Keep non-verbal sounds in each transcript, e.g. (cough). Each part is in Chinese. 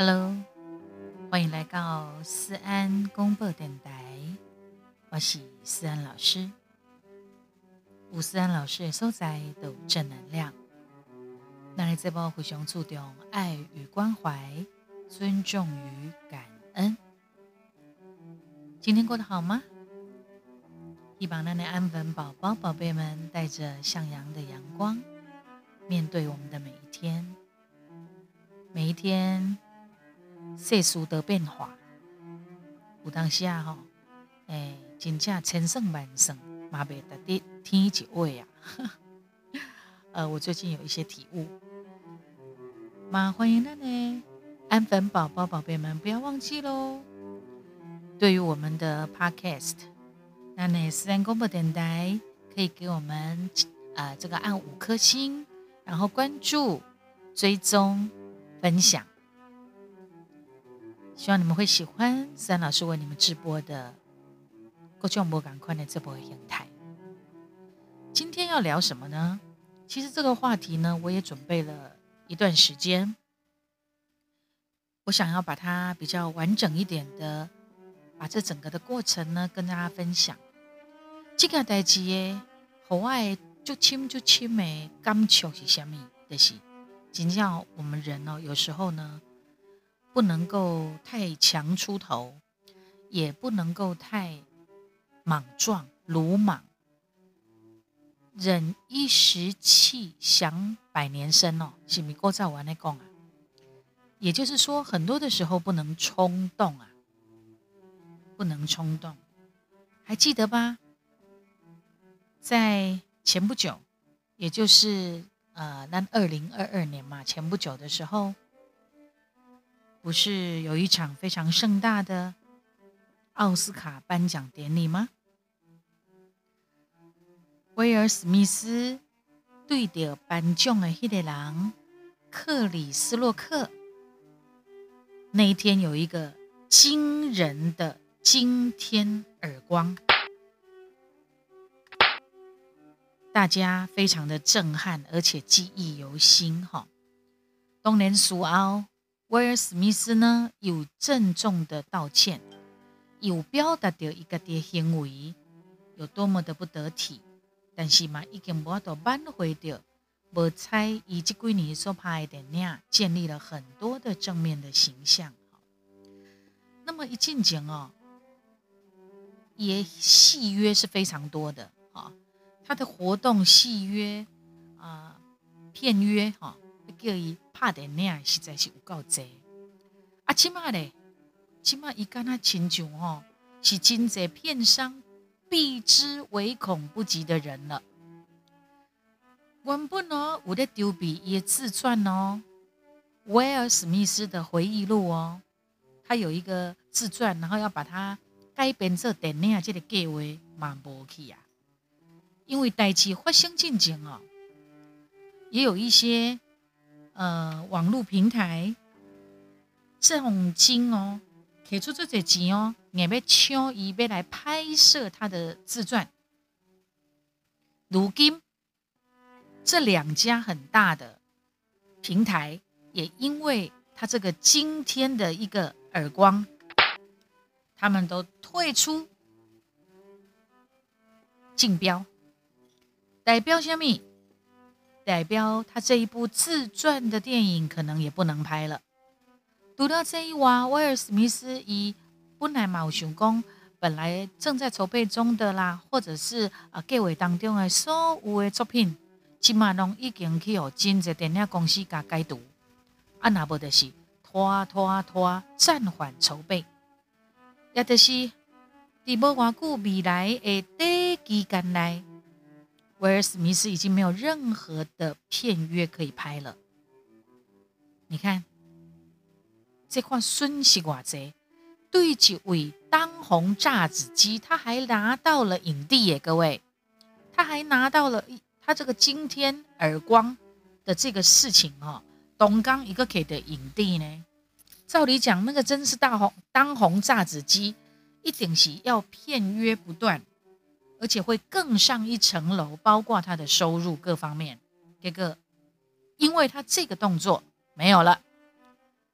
Hello，欢迎来到思安公播电台，我是思安老师。吴思安老师的所在都有正能量，那你这波互相注重爱与关怀，尊重与感恩。今天过得好吗？希望那的安粉宝宝、宝贝们带着向阳的阳光，面对我们的每一天。每一天，世事的变化，有当时啊，吼，哎，真正千算万算，嘛袂得的天一位啊。(laughs) 呃，我最近有一些体悟，嘛欢迎那呢安粉宝宝、宝贝们，不要忘记喽。对于我们的 Podcast。那呢，私人公播电台可以给我们啊，这个按五颗星，然后关注、追踪、分享。希望你们会喜欢三老师为你们直播的《过去我赶快的这波平台。今天要聊什么呢？其实这个话题呢，我也准备了一段时间，我想要把它比较完整一点的，把这整个的过程呢，跟大家分享。这个代志诶，和爱就亲就亲的感触是虾米？就是真正我们人哦，有时候呢，不能够太强出头，也不能够太莽撞鲁莽。忍一时气，享百年身哦，是咪过在玩那讲啊？也就是说，很多的时候不能冲动啊，不能冲动，还记得吧？在前不久，也就是呃，那二零二二年嘛，前不久的时候，不是有一场非常盛大的奥斯卡颁奖典礼吗？威尔史密斯对着颁奖的那个人克里斯洛克，那一天有一个惊人的惊天耳光。大家非常的震撼，而且记忆犹新。哈，当年苏奥威尔史密斯呢，有郑重的道歉，有表达到一个的行为有多么的不得体，但是嘛，已经无法度挽回掉。无猜以及几年所拍的电影，建立了很多的正面的形象。那么一进前哦，也戏约是非常多的。他的活动戏约啊片约哈，叫伊拍电影实在是有够多。啊，起码咧，起码伊跟他亲像吼，是真济片商避之唯恐不及的人了。原本哦，有咧丢笔伊自传哦，威尔史密斯的回忆录哦，他有一个自传，然后要把它改编做电影，这个计划嘛无去啊。因为代际发生进前哦，也有一些呃网络平台重金哦，给出这些钱哦，也要抢伊要来拍摄他的自传。如今这两家很大的平台，也因为他这个惊天的一个耳光，他们都退出竞标。代表什么？代表他这一部自传的电影可能也不能拍了。读到这一话，威尔史密斯以本来嘛有想讲，本来正在筹备中的啦，或者是啊计划当中的所有的作品，起码拢已经去有真济电影公司甲解读，啊那无就是拖拖拖暂缓筹备，也就是伫无偌久未来的短期间内。威尔史密斯已经没有任何的片约可以拍了。你看，这块孙西瓜贼对几位当红炸子鸡，他还拿到了影帝耶！各位，他还拿到了他这个惊天耳光的这个事情哦，东刚一个给的影帝呢。照理讲，那个真是大红当红炸子鸡，一定是要片约不断。而且会更上一层楼，包括他的收入各方面。这个，因为他这个动作没有了，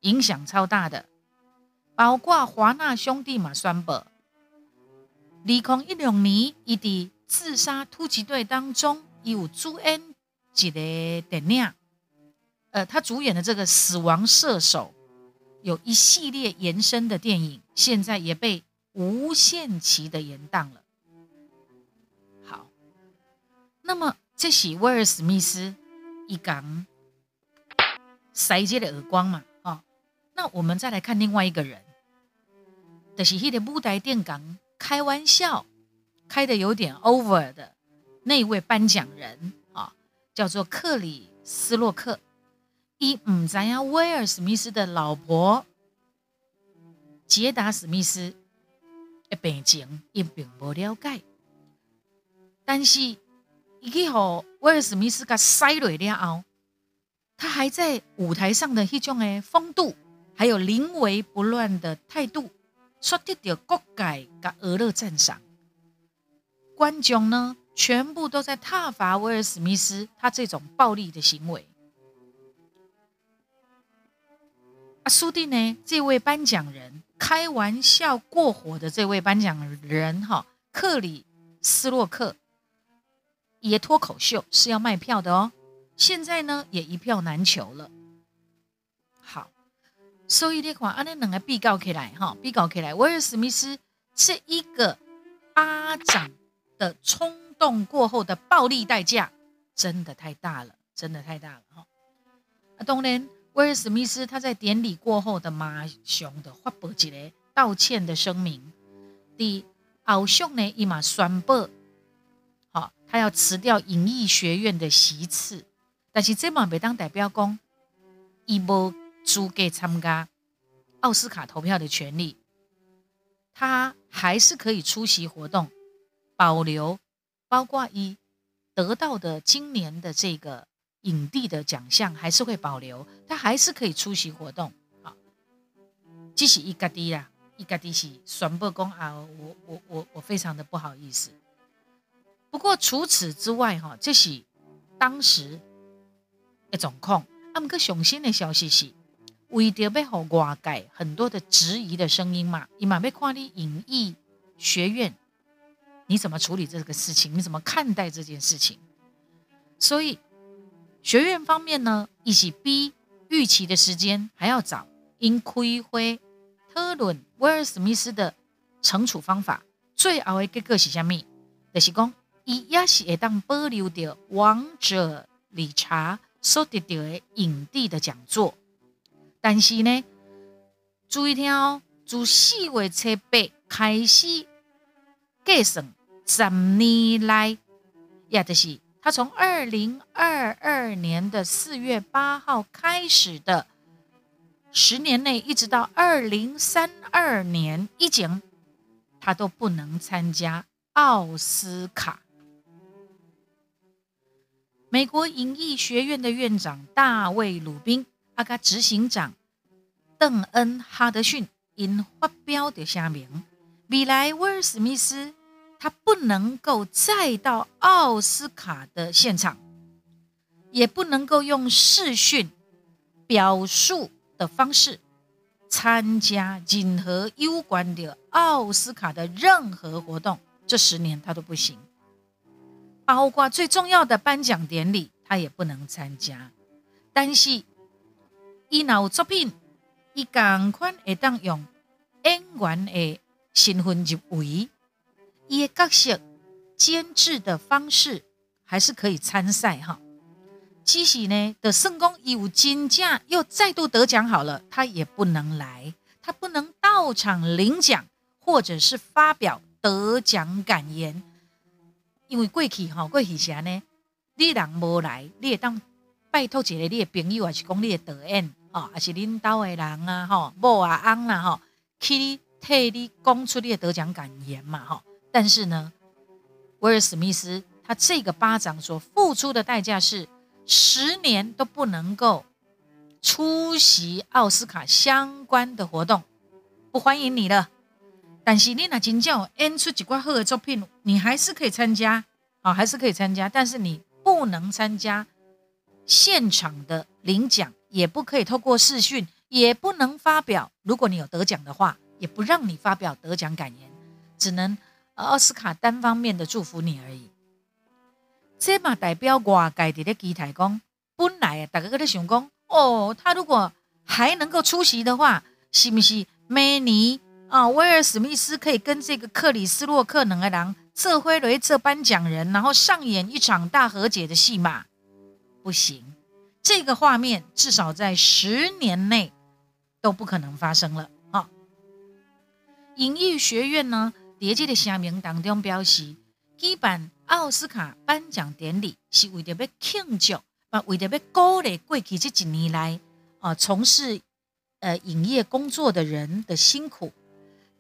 影响超大的，包括华纳兄弟嘛宣布，二零一六年伊伫自杀突击队当中有主演一个电影，呃，他主演的这个《死亡射手》有一系列延伸的电影，现在也被无限期的延档了。那么这是威尔史密斯一讲塞接的耳光嘛？那我们再来看另外一个人，就是迄个舞台电港开玩笑开的有点 over 的那位颁奖人啊，叫做克里斯洛克。伊唔知影威尔史密斯的老婆杰达史密斯的病情，伊并不了解。但是伊去和威尔史密斯甲塞落了后，他还在舞台上的迄种诶风度。还有临危不乱的态度，说得到各界甲俄勒赞赏。观众呢，全部都在挞伐威尔史密斯他这种暴力的行为。啊，苏蒂呢，这位颁奖人开玩笑过火的这位颁奖人哈，克里斯洛克也脱口秀是要卖票的哦，现在呢也一票难求了。好所以你看，安尼两个比较起来，哈，比较起来，威尔史密斯这一个巴掌的冲动过后的暴力代价，真的太大了，真的太大了，哈。啊，当然，威尔史密斯他在典礼过后的马熊的发布一个道歉的声明，第后续呢，伊嘛宣布，他要辞掉影艺学院的席次，但是这嘛没当代表讲，伊无。租给参加奥斯卡投票的权利，他还是可以出席活动，保留包括一得到的今年的这个影帝的奖项还是会保留，他还是可以出席活动。好，即使一个滴啦，一个滴是宣布公啊，我我我我非常的不好意思。不过除此之外，哈，这是当时的状况。啊，姆个上新的消息是。为着要好外界很多的质疑的声音嘛，伊嘛要看你影艺学院你怎么处理这个事情，你怎么看待这件事情？所以学院方面呢，一起比预期的时间还要早，因开会讨论威尔史密斯的惩处方法，最后的结果是虾米？就是讲，伊也是会当保留着王者理查所得到的影帝的讲座。但是呢，注意听哦，自四月七八开始计算十年来，也就是他从二零二二年的四月八号开始的十年内，一直到二零三二年一前，他都不能参加奥斯卡。美国影艺学院的院长大卫·鲁宾。阿加执行长邓恩哈德逊因发表的声明，未来威尔史密斯他不能够再到奥斯卡的现场，也不能够用视讯表述的方式参加任何有关的奥斯卡的任何活动。这十年他都不行，包括最重要的颁奖典礼，他也不能参加。但是。伊若有作品，伊共款会当用演员的身份入围，伊的角色监制的方式还是可以参赛哈。即使呢的圣公有金价又再度得奖好了，他也不能来，他不能到场领奖或者是发表得奖感言，因为过去哈过去时呢，你人无来，你会当拜托一个你的朋友，还是讲你的导演。哦，还是领导的人啊，吼，某啊翁啦，吼，去替你讲出你的得奖感言嘛，吼。但是呢，威尔史密斯他这个巴掌所付出的代价是十年都不能够出席奥斯卡相关的活动，不欢迎你了。但是你那真正演出几挂好的作品，你还是可以参加，啊，还是可以参加，但是你不能参加现场的领奖。也不可以透过视讯，也不能发表。如果你有得奖的话，也不让你发表得奖感言，只能奥斯卡单方面的祝福你而已。这嘛代表外界伫咧期待讲，本来啊大家都在想讲，哦，他如果还能够出席的话，是不是明年啊，威尔史密斯可以跟这个克里斯洛克两个人这回雷这颁奖人，然后上演一场大和解的戏码？不行，这个画面至少在十年内都不可能发生了啊！影艺学院呢，在这个声明当中表示，基本。奥斯卡颁奖典礼是为着要庆祝，啊，为着要鼓励过去这几年来啊从事呃影业工作的人的辛苦。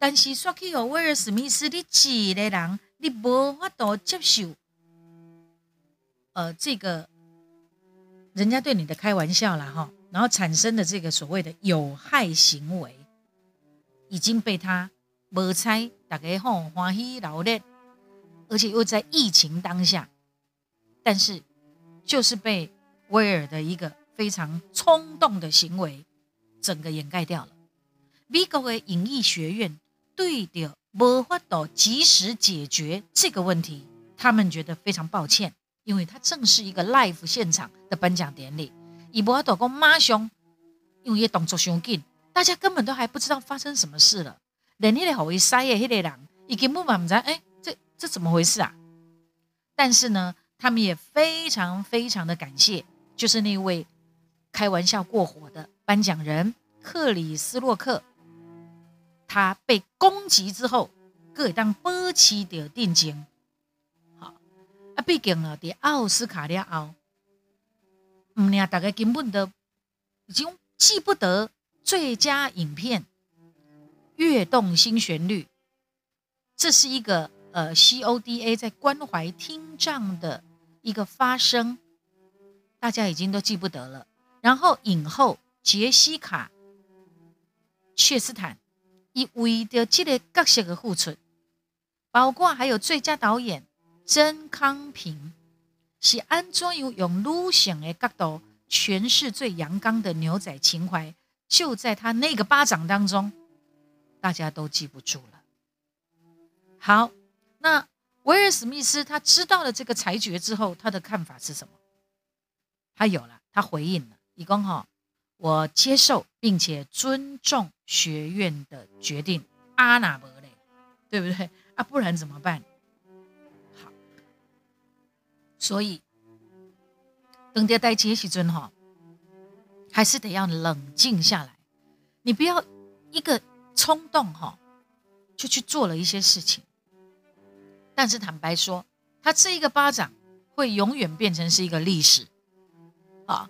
但是说起哦，威尔史密斯，你一个人，你无法度接受，呃，这个人家对你的开玩笑啦，哈，然后产生的这个所谓的有害行为，已经被他无猜，大家吼欢喜闹热。而且又在疫情当下，但是就是被威尔的一个非常冲动的行为，整个掩盖掉了。美国的影艺学院对的无法度及时解决这个问题，他们觉得非常抱歉，因为它正是一个 live 现场的颁奖典礼，以无法度讲马上，因为动作凶紧，大家根本都还不知道发生什么事了，连那个好为塞的那个人，已经根本不知道，哎。这怎么回事啊？但是呢，他们也非常非常的感谢，就是那位开玩笑过火的颁奖人克里斯洛克，他被攻击之后，各当保持的定睛。好啊，毕竟呢，在奥斯卡了后，嗯呀，大概根本都已经记不得最佳影片《跃动新旋律》，这是一个。呃，CODA 在关怀听障的一个发声，大家已经都记不得了。然后影后杰西卡·切斯坦，伊为着这个角色的付出，包括还有最佳导演曾康平，是安怎样用女性的角度诠释最阳刚的牛仔情怀，就在他那个巴掌当中，大家都记不住了。好。那威尔史密斯他知道了这个裁决之后，他的看法是什么？他有了，他回应了，一共哈，我接受并且尊重学院的决定，阿纳伯嘞，对不对？啊，不然怎么办？好，所以等待待接时尊哈，还是得要冷静下来，你不要一个冲动哈，就去做了一些事情。但是坦白说，他这一个巴掌会永远变成是一个历史，啊，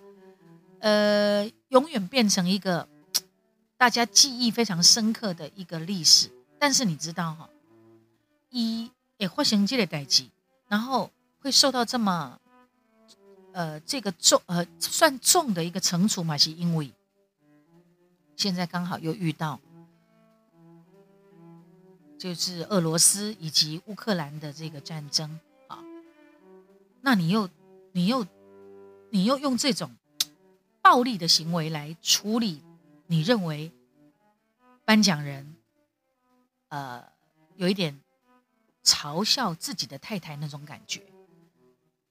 呃，永远变成一个 (tsk) 大家记忆非常深刻的一个历史。但是你知道哈，一也发生这类代际，然后会受到这么呃这个重呃算重的一个惩处嘛？是因为现在刚好又遇到。就是俄罗斯以及乌克兰的这个战争啊，那你又你又你又用这种暴力的行为来处理，你认为颁奖人呃有一点嘲笑自己的太太那种感觉？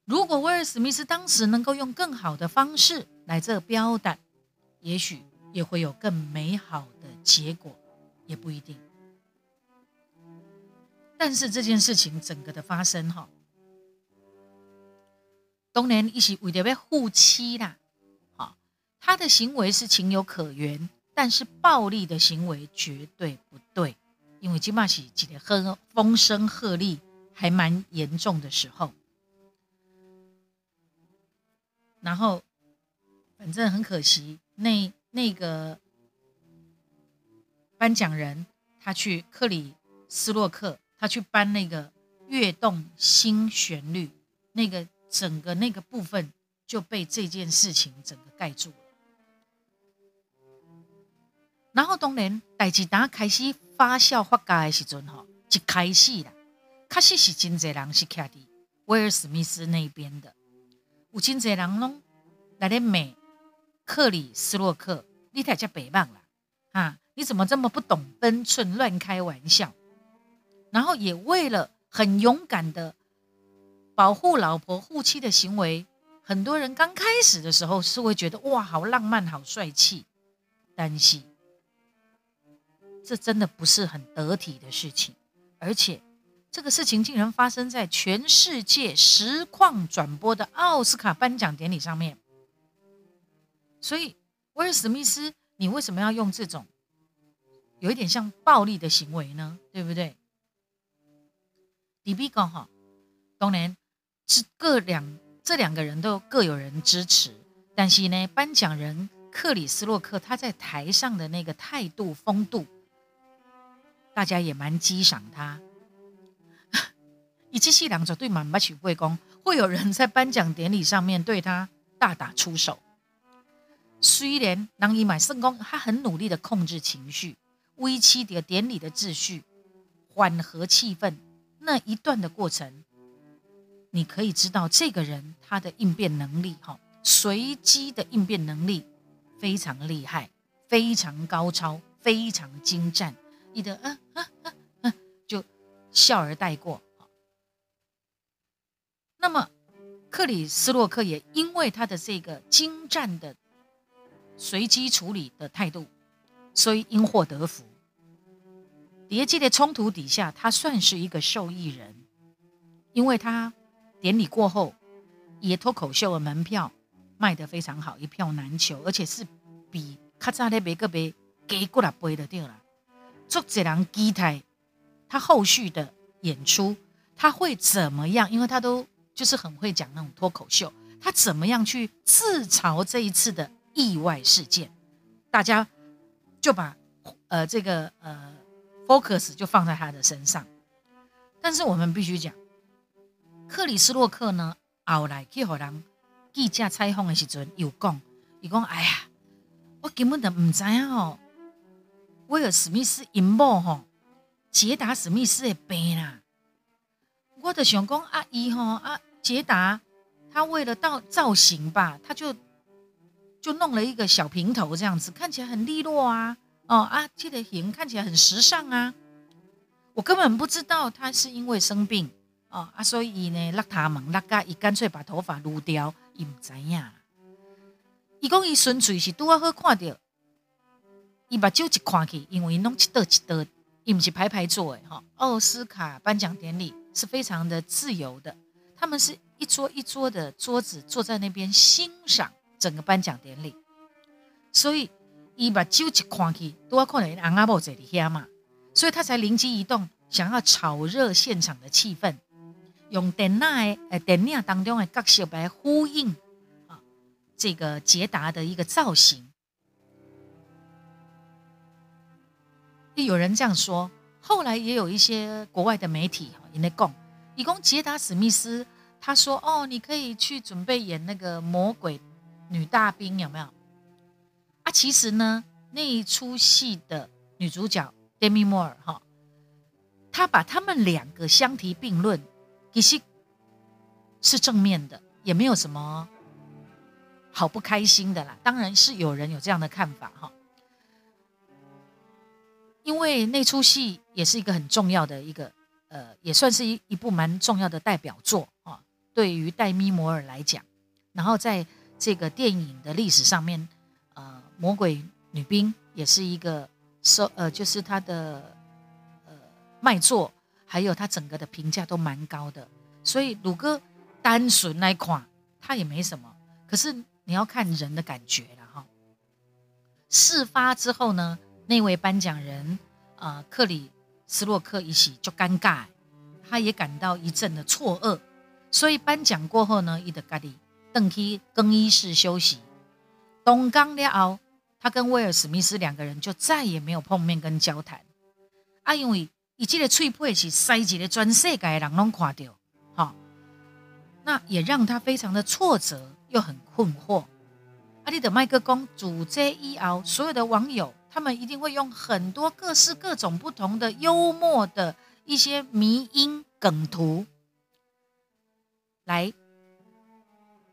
如果威尔史密斯当时能够用更好的方式来这标的，也许也会有更美好的结果，也不一定。但是这件事情整个的发生哈，当然一起为了要护妻啦，他的行为是情有可原，但是暴力的行为绝对不对，因为金马喜记得很风声鹤唳还蛮严重的时候，然后反正很可惜，那那个颁奖人他去克里斯洛克。他去搬那个跃动新旋律，那个整个那个部分就被这件事情整个盖住了。然后当然，代志打开始发酵发酵的时阵，哈，一开始啦，确实是真侪人是徛伫威尔史密斯那边的，有真侪人拢来咧骂克里斯洛克，你太叫北棒了啊！你怎么这么不懂分寸，乱开玩笑？然后也为了很勇敢的保护老婆护妻的行为，很多人刚开始的时候是会觉得哇，好浪漫，好帅气，但是这真的不是很得体的事情，而且这个事情竟然发生在全世界实况转播的奥斯卡颁奖典礼上面，所以威尔史密斯，你为什么要用这种有一点像暴力的行为呢？对不对？迪比刚哈，当然是各两这两个人都各有人支持，但是呢，颁奖人克里斯洛克他在台上的那个态度风度，大家也蛮激赏他。以及西两绝对蛮不取贵公，会有人在颁奖典礼上面对他大打出手。虽然囊伊买圣公，他很努力的控制情绪，维持的典礼的秩序，缓和气氛。那一段的过程，你可以知道这个人他的应变能力，哈，随机的应变能力非常厉害，非常高超，非常精湛。你的嗯嗯嗯嗯，就笑而带过。那么克里斯洛克也因为他的这个精湛的随机处理的态度，所以因祸得福。叠机的冲突底下，他算是一个受益人，因为他典礼过后，也脱口秀的门票卖得非常好，一票难求，而且是比卡扎勒别个别给过来背的掉了。做这人期待他后续的演出，他会怎么样？因为他都就是很会讲那种脱口秀，他怎么样去自嘲这一次的意外事件？大家就把呃这个呃。focus 就放在他的身上，但是我们必须讲，克里斯洛克呢，后来去和人记者采访的时阵，有讲，伊讲，哎呀，我根本都唔知影哦，威尔史密斯因某吼，杰达史密斯的病啦，我就想讲，阿姨吼，啊，杰达他为了造造型吧，他就就弄了一个小平头这样子，看起来很利落啊。哦啊，这个型看起来很时尚啊！我根本不知道他是因为生病哦啊，所以呢，邋遢忙邋遢，伊干脆把头发撸掉，伊唔知影。伊讲伊纯粹是拄啊好看到，伊目睭一看去，因为弄一道一道，伊唔是排排坐诶哈。奥斯卡颁奖典礼是非常的自由的，他们是一桌一桌的桌子坐在那边欣赏整个颁奖典礼，所以。伊把睭一看去，都要看到阿阿伯在里遐嘛，所以他才灵机一动，想要炒热现场的气氛，用电影诶电影当中的角色来呼应啊这个捷达的一个造型。有人这样说，后来也有一些国外的媒体哈也在供，以供捷达史密斯他说哦，你可以去准备演那个魔鬼女大兵，有没有？啊，其实呢，那一出戏的女主角 Demi Moore 哈，她把他们两个相提并论，其实是正面的，也没有什么好不开心的啦。当然是有人有这样的看法哈，因为那出戏也是一个很重要的一个，呃，也算是一一部蛮重要的代表作啊。对于戴咪摩尔来讲，然后在这个电影的历史上面。呃魔鬼女兵也是一个收呃，就是他的呃卖座，还有他整个的评价都蛮高的。所以鲁哥单纯那款他也没什么，可是你要看人的感觉了哈。事发之后呢，那位颁奖人啊克里斯洛克一起就尴尬，他也感到一阵的错愕。所以颁奖过后呢，伊的咖喱邓去更衣室休息。东刚了后。他跟威尔史密斯两个人就再也没有碰面跟交谈，啊，因为以这个脆配是塞几个全世界的人拢看到，哈，那也让他非常的挫折又很困惑。阿里的麦克公主这一后，所有的网友他们一定会用很多各式各种不同的幽默的一些迷音梗图来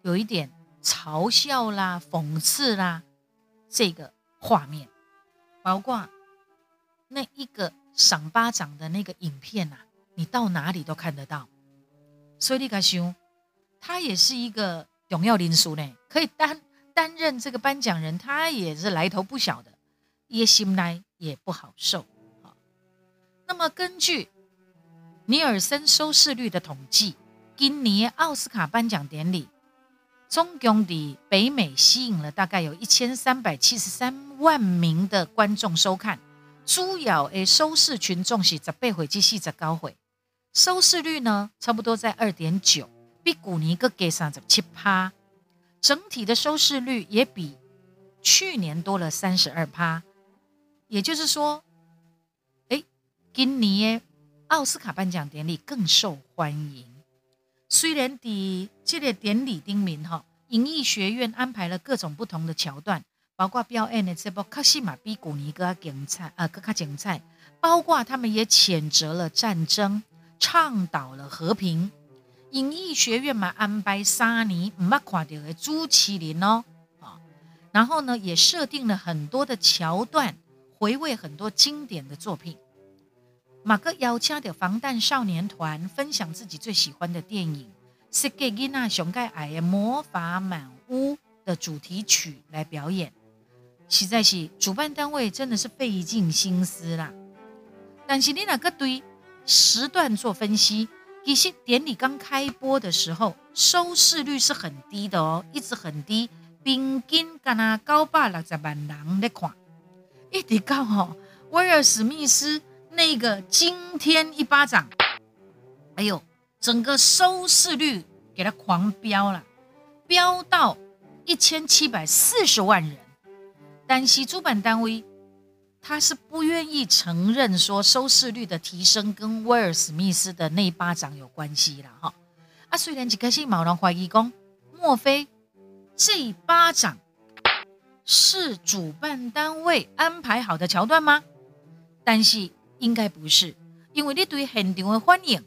有一点嘲笑啦、讽刺啦。这个画面，包括那一个赏巴掌的那个影片呐，你到哪里都看得到。所以你敢想，他也是一个荣耀领书呢，可以担担任这个颁奖人，他也是来头不小的，也心来也不好受。那么根据尼尔森收视率的统计，今年奥斯卡颁奖典礼。总共的北美吸引了大概有一千三百七十三万名的观众收看，主要诶收视群众是十倍回及四十高回，收视率呢差不多在二点九，比古尼个给三十七趴，整体的收视率也比去年多了三十二趴，也就是说，哎，今年奥斯卡颁奖典礼更受欢迎。虽然的这个典礼丁名哈，影艺学院安排了各种不同的桥段，包括表演的这部卡西马比古尼格精彩，呃，更加精彩。包括他们也谴责了战争，倡导了和平。影艺学院嘛安排沙尼唔捌看到的朱麒麟哦，啊，然后呢也设定了很多的桥段，回味很多经典的作品。马克邀请的防弹少年团分享自己最喜欢的电影《是给吉娜熊盖矮魔法满屋》的主题曲来表演，实在是主办单位真的是费尽心思啦。但是你那个对时段做分析，其实典礼刚开播的时候收视率是很低的哦，一直很低，平均干那九百六十万人在看，一直到哦威尔史密斯。那个惊天一巴掌，哎呦，整个收视率给他狂飙了，飙到一千七百四十万人。但是主办单位他是不愿意承认说收视率的提升跟威尔史密斯的那一巴掌有关系了哈。啊，虽然几颗星毛人怀疑讲，莫非这一巴掌是主办单位安排好的桥段吗？但是。应该不是，因为你对现场的欢迎，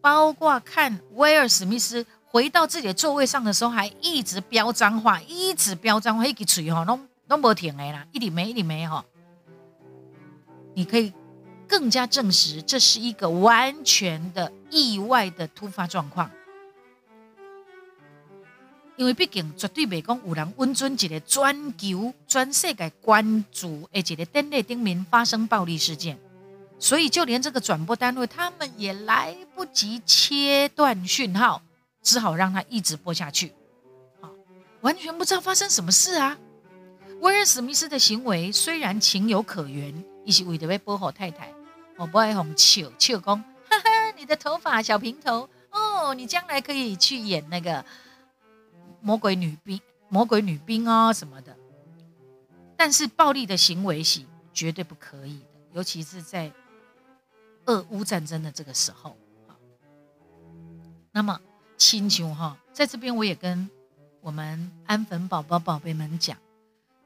包括看威尔史密斯回到自己的座位上的时候，还一直飙脏话，一直飙脏话，一直吹哈，拢拢无停的啦，一点没一点没哈。你可以更加证实，这是一个完全的意外的突发状况，因为毕竟绝对袂讲有人温准一个全球全世界关注的一个典礼顶面发生暴力事件。所以，就连这个转播单位，他们也来不及切断讯号，只好让他一直播下去。啊，完全不知道发生什么事啊！威尔史密斯的行为虽然情有可原，一是为了被波好太太，我不爱哄笑笑公，哈哈，你的头发小平头哦，你将来可以去演那个魔鬼女兵、魔鬼女兵哦什么的。但是，暴力的行为是绝对不可以的，尤其是在。俄乌战争的这个时候，那么亲情哈，在这边我也跟我们安粉宝宝宝贝们讲，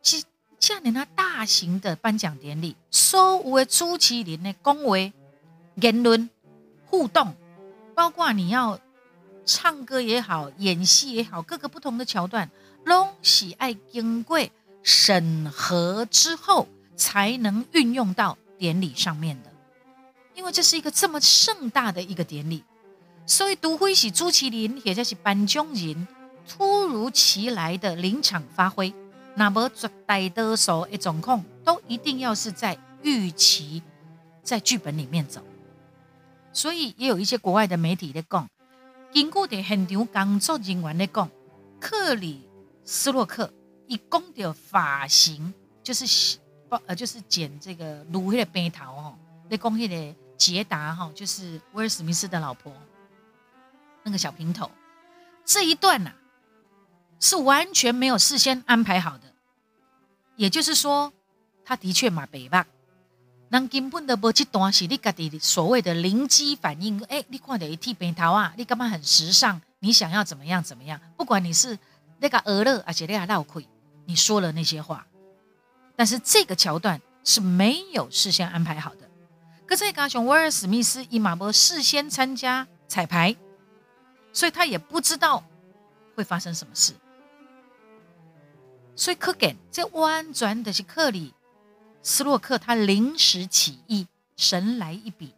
其下年那大型的颁奖典礼，所有的朱麒麟的恭维、言论、互动，包括你要唱歌也好、演戏也好，各个不同的桥段，拢喜爱经过审核之后，才能运用到典礼上面的。因为这是一个这么盛大的一个典礼，所以独辉喜朱麒麟也就是颁奖人突如其来的临场发挥，那么绝大多数的状况都一定要是在预期在剧本里面走。所以也有一些国外的媒体在讲，经过的现场工作人员在讲，克里斯洛克一共的发型就是呃就是剪这个芦荟的背头哦，在讲迄个。捷达哈，就是威尔史密斯的老婆，那个小平头，这一段呐是完全没有事先安排好的，也就是说，他的确嘛北吧，人根本的无这段是你家己所谓的灵机反应，哎，你看到一剃平头啊，你干嘛很时尚？你想要怎么样怎么样？不管你是那个俄勒，而且那个闹亏，你说了那些话，但是这个桥段是没有事先安排好的。可是高雄威尔史密斯伊马波事先参加彩排，所以他也不知道会发生什么事。所以可见这完全的是克里斯洛克他临时起意，神来一笔。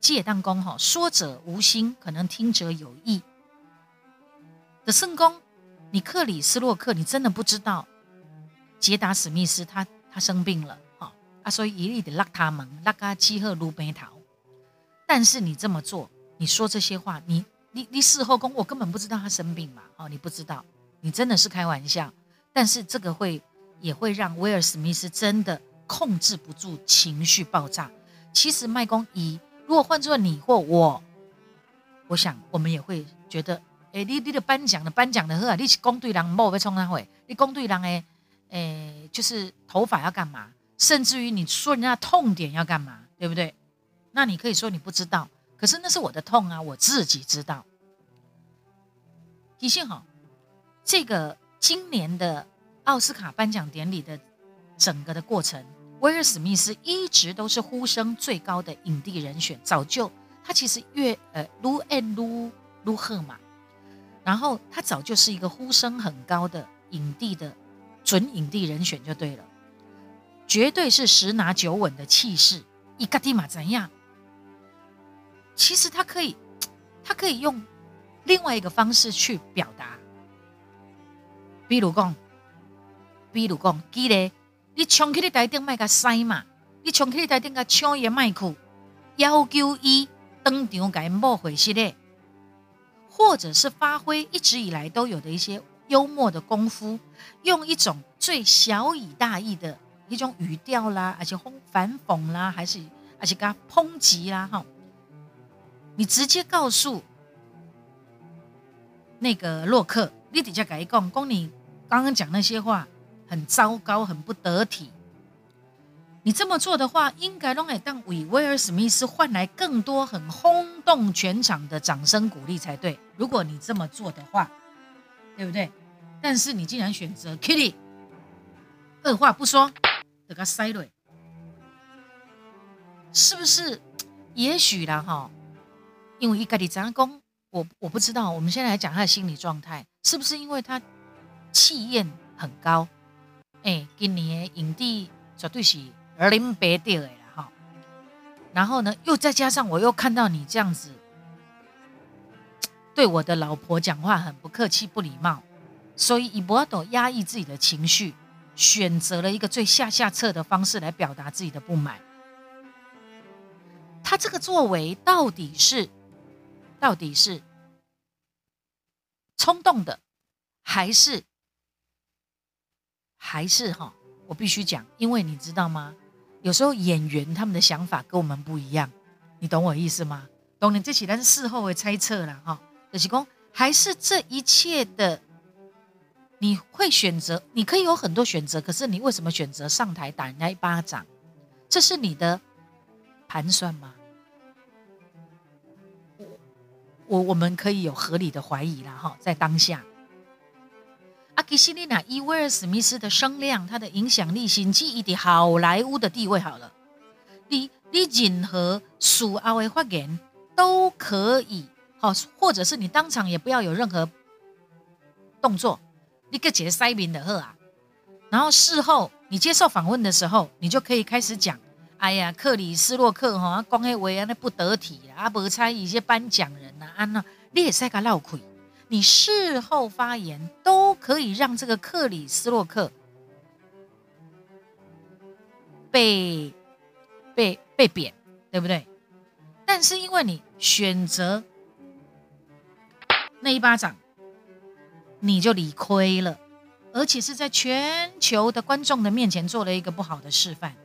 借当公哈，说者无心，可能听者有意。的圣公，你克里斯洛克，你真的不知道杰达史密斯他他生病了哈啊，所以一律得拉他们拉个七鹤卢贝桃。但是你这么做，你说这些话，你你你事后公，我根本不知道他生病嘛，哦，你不知道，你真的是开玩笑。但是这个会也会让威尔史密斯真的控制不住情绪爆炸。其实麦公一，如果换做你或我，我想我们也会觉得，哎，你你的颁奖的颁奖的呵，你是公对人莫被冲他会，你公对人哎哎，就是头发要干嘛？甚至于你说人家痛点要干嘛，对不对？那你可以说你不知道，可是那是我的痛啊，我自己知道。提醒好，这个。今年的奥斯卡颁奖典礼的整个的过程，威尔史密斯一直都是呼声最高的影帝人选。早就他其实越呃撸爱撸撸赫嘛，然后他早就是一个呼声很高的影帝的准影帝人选就对了，绝对是十拿九稳的气势。伊嘎蒂玛怎样？其实他可以，(tsk) 他可以用另外一个方式去表达。比如讲，比如讲，记得你冲去你台顶卖个塞嘛，你冲去你台顶个抢伊麦克，要求伊当场给莫回去嘞，或者是发挥一直以来都有的一些幽默的功夫，用一种最小以大义的一种语调啦，而且反讽啦，还是而且给他抨击啦，哈，你直接告诉那个洛克，你底下改一讲，讲你。刚刚讲那些话很糟糕，很不得体。你这么做的话，应该让当为威尔史密斯换来更多很轰动全场的掌声鼓励才对。如果你这么做的话，对不对？但是你竟然选择 Kitty，二话不说，给他塞瑞，是不是？也许啦，哈，因为一个李长公，我我不知道。我们现在来讲他的心理状态，是不是因为他？气焰很高，哎，今年的影帝绝对是林别掉的了哈。然后呢，又再加上我又看到你这样子对我的老婆讲话很不客气、不礼貌，所以伊博多压抑自己的情绪，选择了一个最下下策的方式来表达自己的不满。他这个作为到底是到底是冲动的，还是？还是哈，我必须讲，因为你知道吗？有时候演员他们的想法跟我们不一样，你懂我意思吗？懂你这起但是事后会猜测了哈。德喜公还是这一切的，你会选择，你可以有很多选择，可是你为什么选择上台打人家一巴掌？这是你的盘算吗？我我我们可以有合理的怀疑了哈，在当下。阿基西丽娜伊威尔史密斯的声量，他的影响力，甚至一点好莱坞的地位，好了，你你任何属阿维发言都可以，好，或者是你当场也不要有任何动作，你个接塞宾的喝啊，然后事后你接受访问的时候，你就可以开始讲，哎呀，克里斯洛克哈，光黑维安那不得体啊，无猜一些颁奖人呐，安那你也塞个闹亏。你事后发言都可以让这个克里斯洛克被被被贬，对不对？但是因为你选择那一巴掌，你就理亏了，而且是在全球的观众的面前做了一个不好的示范。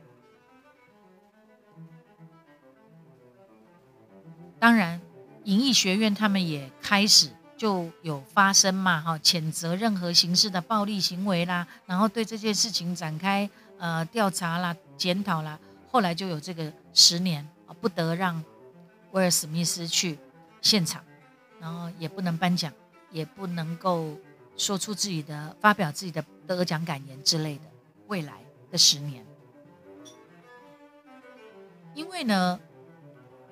当然，影艺学院他们也开始。就有发生嘛，哈，谴责任何形式的暴力行为啦，然后对这件事情展开呃调查啦、检讨啦，后来就有这个十年啊，不得让威尔史密斯去现场，然后也不能颁奖，也不能够说出自己的发表自己的得奖感言之类的。未来的十年，因为呢，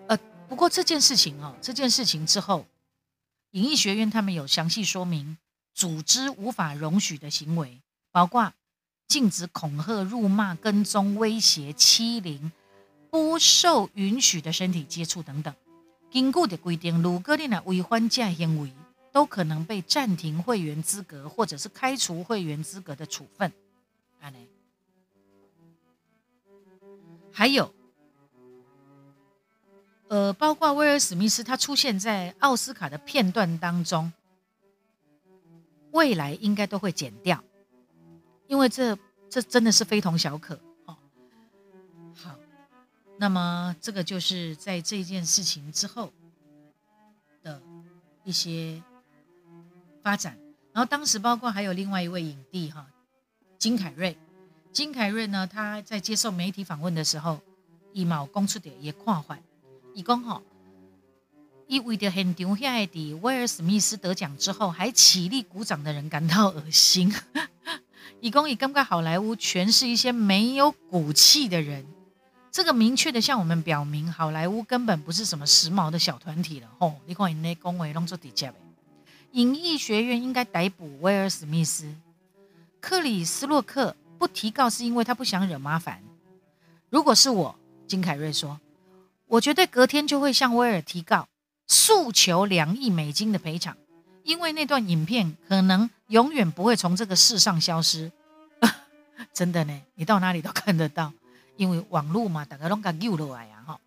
呃，不过这件事情哦，这件事情之后。影艺学院他们有详细说明，组织无法容许的行为，包括禁止恐吓、辱骂、跟踪、威胁、欺凌、不受允许的身体接触等等。根据的规定，如果你呢违反这行为，都可能被暂停会员资格，或者是开除会员资格的处分。还有，呃，包括威尔史密斯，他出现在奥斯卡的片段当中，未来应该都会剪掉，因为这这真的是非同小可哦。好，那么这个就是在这件事情之后的一些发展，然后当时包括还有另外一位影帝哈，金凯瑞。金凯瑞呢？他在接受媒体访问的时候，以毛公出点也跨怀，以讲吼，以为着现场下的威尔史密斯得奖之后还起立鼓掌的人感到恶心。以讲以感觉好莱坞全是一些没有骨气的人，这个明确的向我们表明，好莱坞根本不是什么时髦的小团体了。吼，你看那恭维弄做底价呗。影艺学院应该逮捕威尔史密斯，克里斯洛克。不提告是因为他不想惹麻烦。如果是我，金凯瑞说，我绝对隔天就会向威尔提告，诉求两亿美金的赔偿，因为那段影片可能永远不会从这个世上消失。(laughs) 真的呢，你到哪里都看得到，因为网络嘛，大家拢敢丢落来呀哈。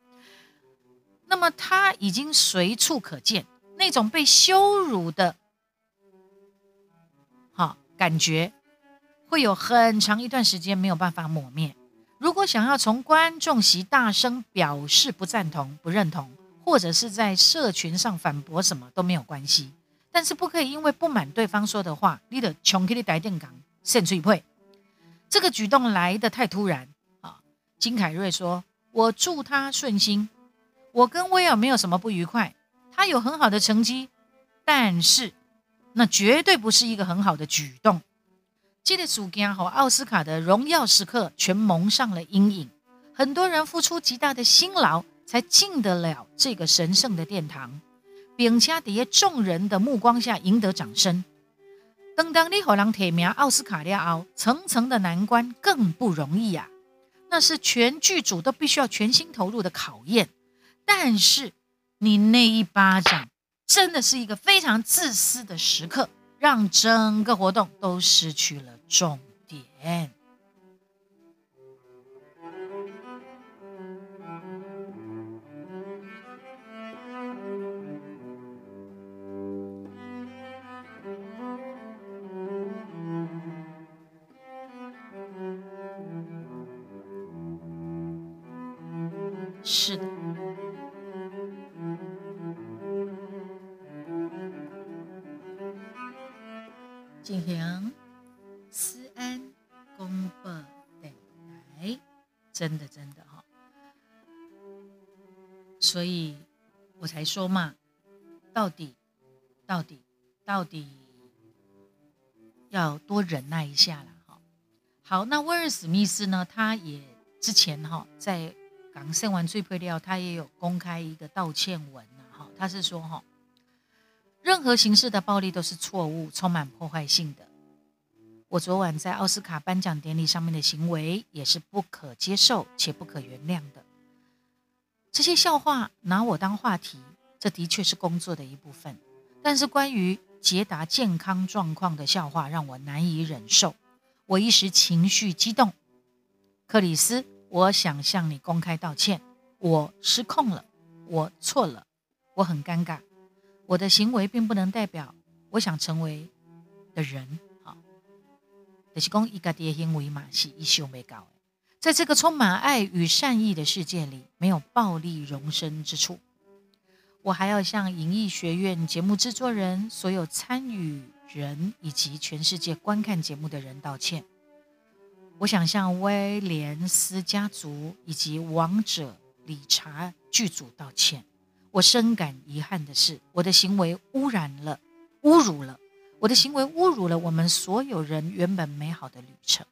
那么他已经随处可见，那种被羞辱的，哈感觉。会有很长一段时间没有办法抹灭。如果想要从观众席大声表示不赞同、不认同，或者是在社群上反驳什么都没有关系，但是不可以因为不满对方说的话，你的穷给你带电港甚至会。这个举动来的太突然啊！金凯瑞说：“我祝他顺心。我跟威尔没有什么不愉快，他有很好的成绩，但是那绝对不是一个很好的举动。”这个主角和奥斯卡的荣耀时刻全蒙上了阴影，很多人付出极大的辛劳才进得了这个神圣的殿堂，并且在众人的目光下赢得掌声。等当你和人提名奥斯卡了后，层层的难关更不容易呀，那是全剧组都必须要全心投入的考验。但是你那一巴掌，真的是一个非常自私的时刻。让整个活动都失去了重点。是进行思安公布等待，真的真的哈，所以我才说嘛，到底到底到底要多忍耐一下了哈。好，那威尔史密斯呢？他也之前哈在港生完最配料，他也有公开一个道歉文哈。他是说哈。任何形式的暴力都是错误、充满破坏性的。我昨晚在奥斯卡颁奖典礼上面的行为也是不可接受且不可原谅的。这些笑话拿我当话题，这的确是工作的一部分。但是关于捷达健康状况的笑话让我难以忍受，我一时情绪激动。克里斯，我想向你公开道歉，我失控了，我错了，我很尴尬。我的行为并不能代表我想成为的人，好，就是讲一个的行为嘛是一修没搞在这个充满爱与善意的世界里，没有暴力容身之处。我还要向影艺学院节目制作人、所有参与人以及全世界观看节目的人道歉。我想向威廉斯家族以及王者理查剧组道歉。我深感遗憾的是，我的行为污染了、侮辱了我的行为，侮辱了我们所有人原本美好的旅程。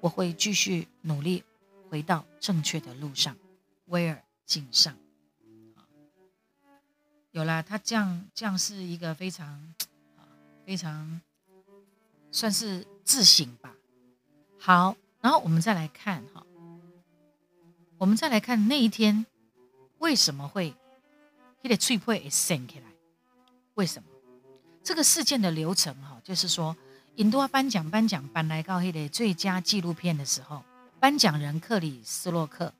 我会继续努力，回到正确的路上。威尔敬上。有了他这样，这样是一个非常非常算是自省吧。好，然后我们再来看哈，我们再来看那一天为什么会一个脆配升起来？为什么？这个事件的流程哈，就是说，印度颁奖颁奖颁来到那个最佳纪录片的时候，颁奖人克里斯洛克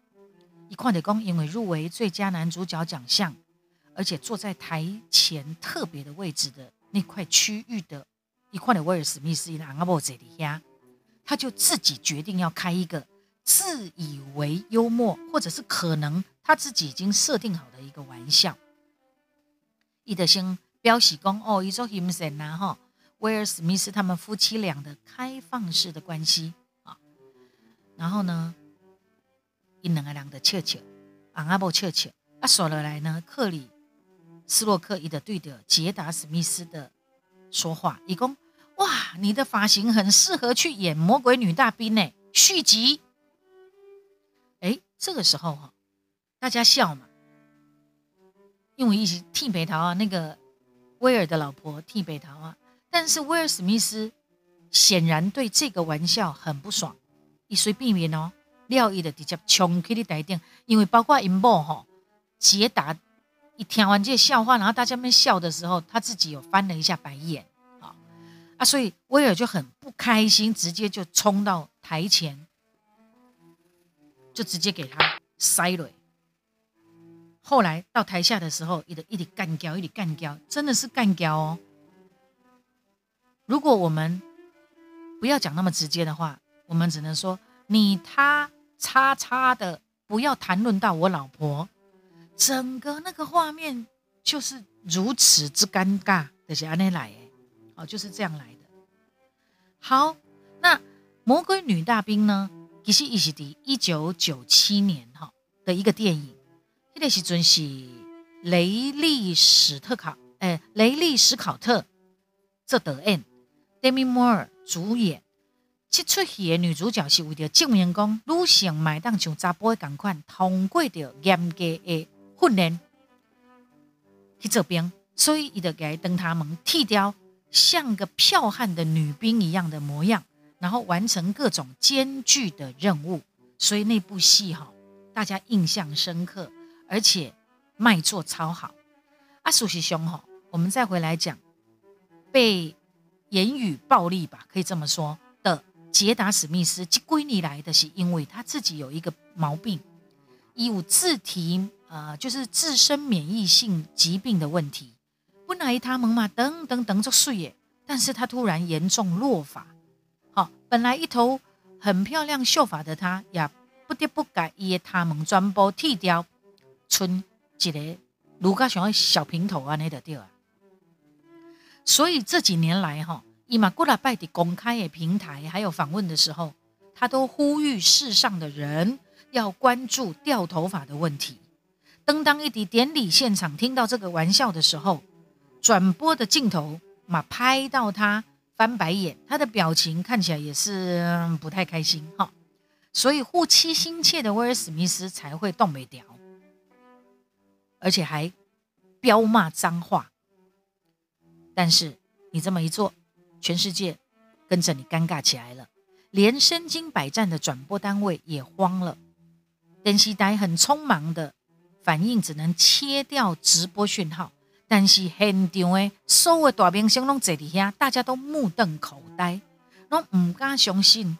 一看的公因为入围最佳男主角奖项。而且坐在台前特别的位置的那块区域的一块的威尔史密斯，阿伯这里呀，他就自己决定要开一个自以为幽默，或者是可能他自己已经设定好的一个玩笑。伊德先标示讲哦，伊说 himself 呐哈，威尔史密斯他们夫妻俩的开放式的关系啊，然后呢，伊两个人的笑笑，阿伯笑笑，啊，说了来呢，克里。斯洛克伊的对着杰达史密斯的说话，一共哇，你的发型很适合去演魔鬼女大兵呢。续集，哎，这个时候哈，大家笑嘛，因为一起剃北桃啊，那个威尔的老婆剃北桃啊，但是威尔史密斯显然对这个玩笑很不爽，以随避免哦，料伊的直接冲去你台顶，因为包括银幕哈，捷达。一听完这笑话，然后大家们笑的时候，他自己有翻了一下白眼，啊啊，所以威尔就很不开心，直接就冲到台前，就直接给他塞了。后来到台下的时候，一直一直干掉，一直干掉，真的是干掉哦。如果我们不要讲那么直接的话，我们只能说你他叉叉的，不要谈论到我老婆。整个那个画面就是如此之尴尬，就是安内来诶，哦，就是这样来的。好，那《魔鬼女大兵》呢？其实也是第一九九七年哈的一个电影，那个时阵是雷利史特考，诶，雷利史考特这德恩，Demi Moore 主演。这出戏的女主角是为了证明讲女性买当像查甫的同款，通过着严格的。训练去做兵，所以伊就给登他们剃掉像个剽悍的女兵一样的模样，然后完成各种艰巨的任务。所以那部戏哈，大家印象深刻，而且卖座超好。啊，苏西兄吼，我们再回来讲被言语暴力吧，可以这么说的杰达史密斯，归你来的是因为他自己有一个毛病，有自提。呃，就是自身免疫性疾病的问题。本来他们嘛，等等等就睡耶，但是他突然严重落发。好，本来一头很漂亮秀发的他，也不得不改伊他们全部剃掉，存一个如果想要小平头啊，那得掉啊。所以这几年来哈，伊玛古拉拜的公开的平台，还有访问的时候，他都呼吁世上的人要关注掉头发的问题。当当一滴典礼现场听到这个玩笑的时候，转播的镜头嘛拍到他翻白眼，他的表情看起来也是不太开心哈。所以护妻心切的威尔史密斯才会动没掉，而且还飙骂脏话。但是你这么一做，全世界跟着你尴尬起来了，连身经百战的转播单位也慌了。电视台很匆忙的。反应只能切掉直播讯号，但是现场的所有大明星拢坐底下，大家都目瞪口呆，拢唔敢相信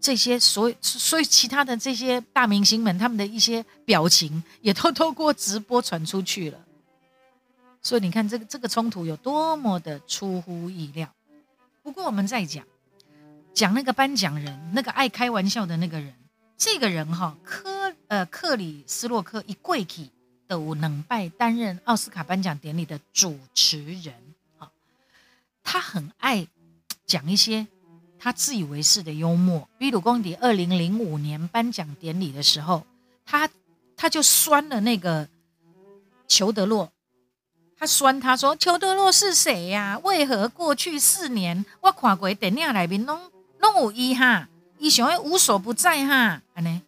这些所所以其他的这些大明星们他们的一些表情也都 (laughs) 透过直播传出去了。所以你看这个这个冲突有多么的出乎意料。不过我们再讲讲那个颁奖人，那个爱开玩笑的那个人，这个人哈科。呃，克里斯洛克一跪起都能拜担任奥斯卡颁奖典礼的主持人。好，他很爱讲一些他自以为是的幽默。比鲁公迪二零零五年颁奖典礼的时候，他他就酸了那个裘德洛，他酸他说：“裘德洛是谁呀？为何过去四年我看过电影里面拢拢有伊哈？伊想要无所不在哈？安尼。”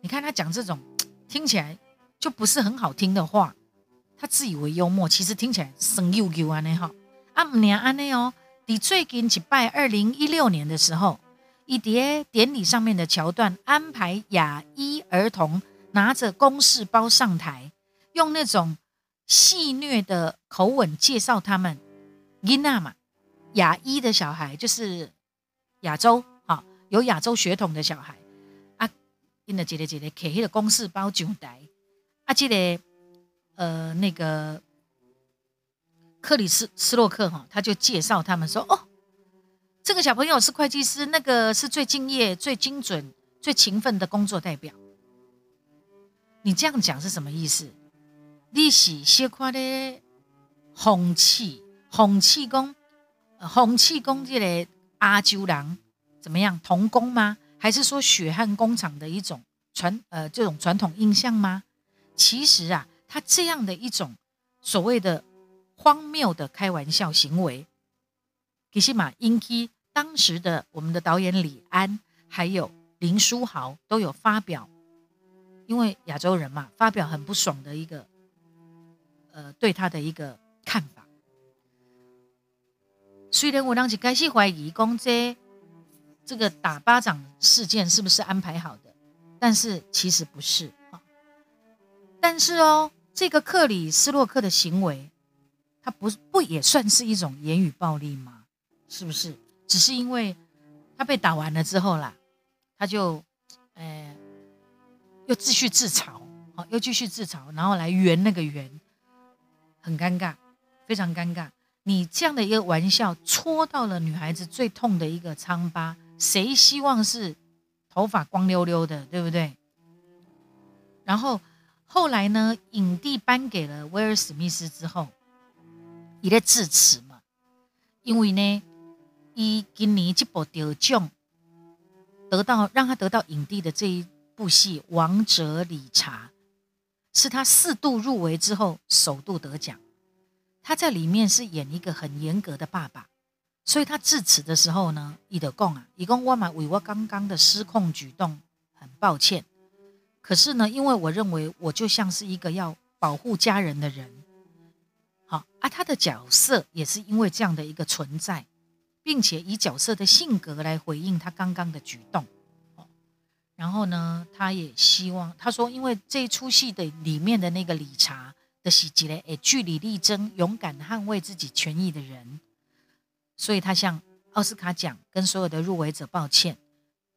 你看他讲这种听起来就不是很好听的话，他自以为幽默，其实听起来生又又安尼哈。啊，唔娘安尼哦，你最近几拜二零一六年的时候，一碟典礼上面的桥段，安排亚裔儿童拿着公事包上台，用那种戏谑的口吻介绍他们。伊娜嘛，亚裔的小孩就是亚洲啊，有亚洲血统的小孩啊，因的姐姐姐姐开那个公事包上台，啊，这个呃那个。克里斯斯洛克哈，他就介绍他们说：“哦，这个小朋友是会计师，那个是最敬业、最精准、最勤奋的工作代表。”你这样讲是什么意思？利息先夸的红气红气工，红气工这类阿九郎怎么样？童工吗？还是说血汗工厂的一种传呃这种传统印象吗？其实啊，他这样的一种所谓的。荒谬的开玩笑行为，其实嘛，引起当时的我们的导演李安还有林书豪都有发表，因为亚洲人嘛，发表很不爽的一个，呃，对他的一个看法。虽然我当时开始怀疑公这这个打巴掌事件是不是安排好的，但是其实不是哈。但是哦，这个克里斯洛克的行为。他不不也算是一种言语暴力吗？是不是？只是因为他被打完了之后啦，他就，呃，又继续自嘲，好，又继续自嘲，然后来圆那个圆，很尴尬，非常尴尬。你这样的一个玩笑戳到了女孩子最痛的一个疮疤，谁希望是头发光溜溜的，对不对？然后后来呢，影帝颁给了威尔史密斯之后。伊咧致辞嘛，因为呢，伊今年这部得奖，得到让他得到影帝的这一部戏《王者理查》，是他四度入围之后首度得奖。他在里面是演一个很严格的爸爸，所以他致辞的时候呢，伊得讲啊，伊讲我嘛为我刚刚的失控举动很抱歉，可是呢，因为我认为我就像是一个要保护家人的人。好啊，他的角色也是因为这样的一个存在，并且以角色的性格来回应他刚刚的举动。然后呢，他也希望他说，因为这一出戏的里面的那个理查的喜剧呢，诶，据理力争、勇敢捍卫自己权益的人，所以他向奥斯卡奖跟所有的入围者抱歉，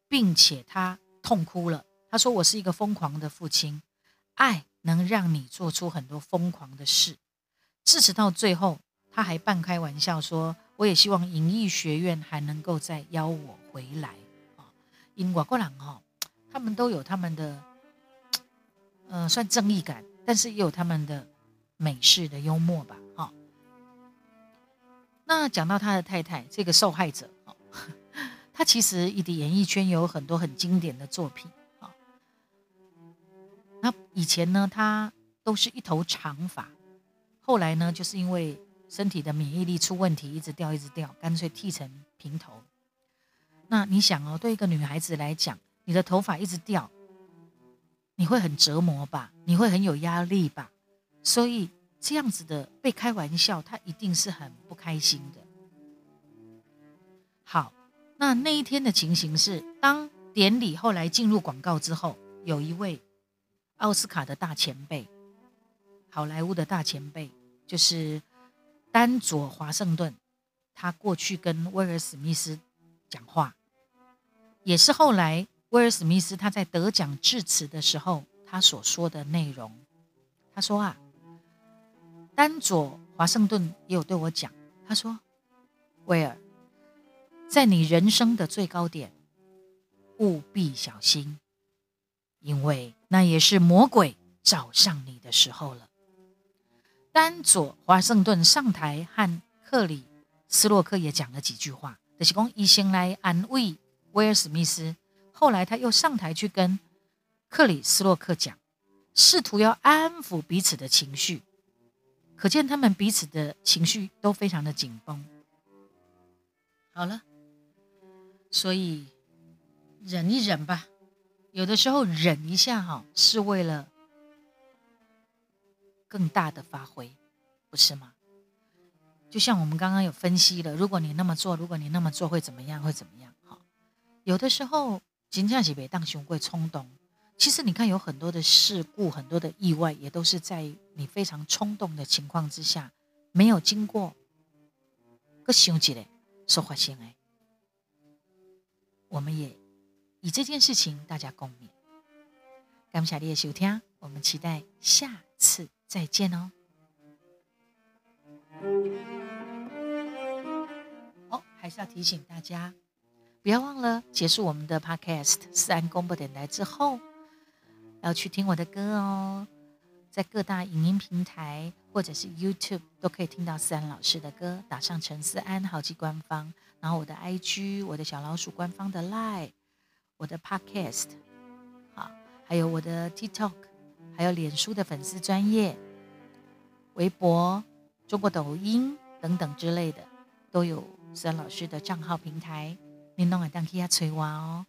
并且他痛哭了。他说：“我是一个疯狂的父亲，爱能让你做出很多疯狂的事。”致辞到最后，他还半开玩笑说：“我也希望影艺学院还能够再邀我回来啊！”因外国人哈，他们都有他们的，呃，算正义感，但是也有他们的美式的幽默吧，哈。那讲到他的太太这个受害者，哈，(laughs) 他其实一的演艺圈有很多很经典的作品啊。那以前呢，他都是一头长发。后来呢，就是因为身体的免疫力出问题，一直掉，一直掉，干脆剃成平头。那你想哦，对一个女孩子来讲，你的头发一直掉，你会很折磨吧？你会很有压力吧？所以这样子的被开玩笑，她一定是很不开心的。好，那那一天的情形是，当典礼后来进入广告之后，有一位奥斯卡的大前辈。好莱坞的大前辈就是丹佐华盛顿，他过去跟威尔史密斯讲话，也是后来威尔史密斯他在得奖致辞的时候他所说的内容。他说啊，丹佐华盛顿也有对我讲，他说，威尔，在你人生的最高点，务必小心，因为那也是魔鬼找上你的时候了。丹佐华盛顿上台和克里斯洛克也讲了几句话，就是讲一先来安慰威尔史密斯，后来他又上台去跟克里斯洛克讲，试图要安抚彼此的情绪，可见他们彼此的情绪都非常的紧绷。好了，所以忍一忍吧，有的时候忍一下哈，是为了。更大的发挥，不是吗？就像我们刚刚有分析了，如果你那么做，如果你那么做会怎么样？会怎么样？哈，有的时候金价起别当雄贵冲动。其实你看，有很多的事故，很多的意外，也都是在你非常冲动的情况之下，没有经过个想起来所发生哎。我们也以这件事情大家共勉。感谢你的收听，我们期待下次再见哦。哦，还是要提醒大家，不要忘了结束我们的 Podcast 四安公布电台之后。要去听我的歌哦，在各大影音平台或者是 YouTube 都可以听到思安老师的歌，打上陈思安好记官方，然后我的 IG，我的小老鼠官方的 Line，我的 Podcast，好，还有我的 TikTok，还有脸书的粉丝专业，微博、中国抖音等等之类的，都有孙老师的账号平台，你弄来当去下催我哦。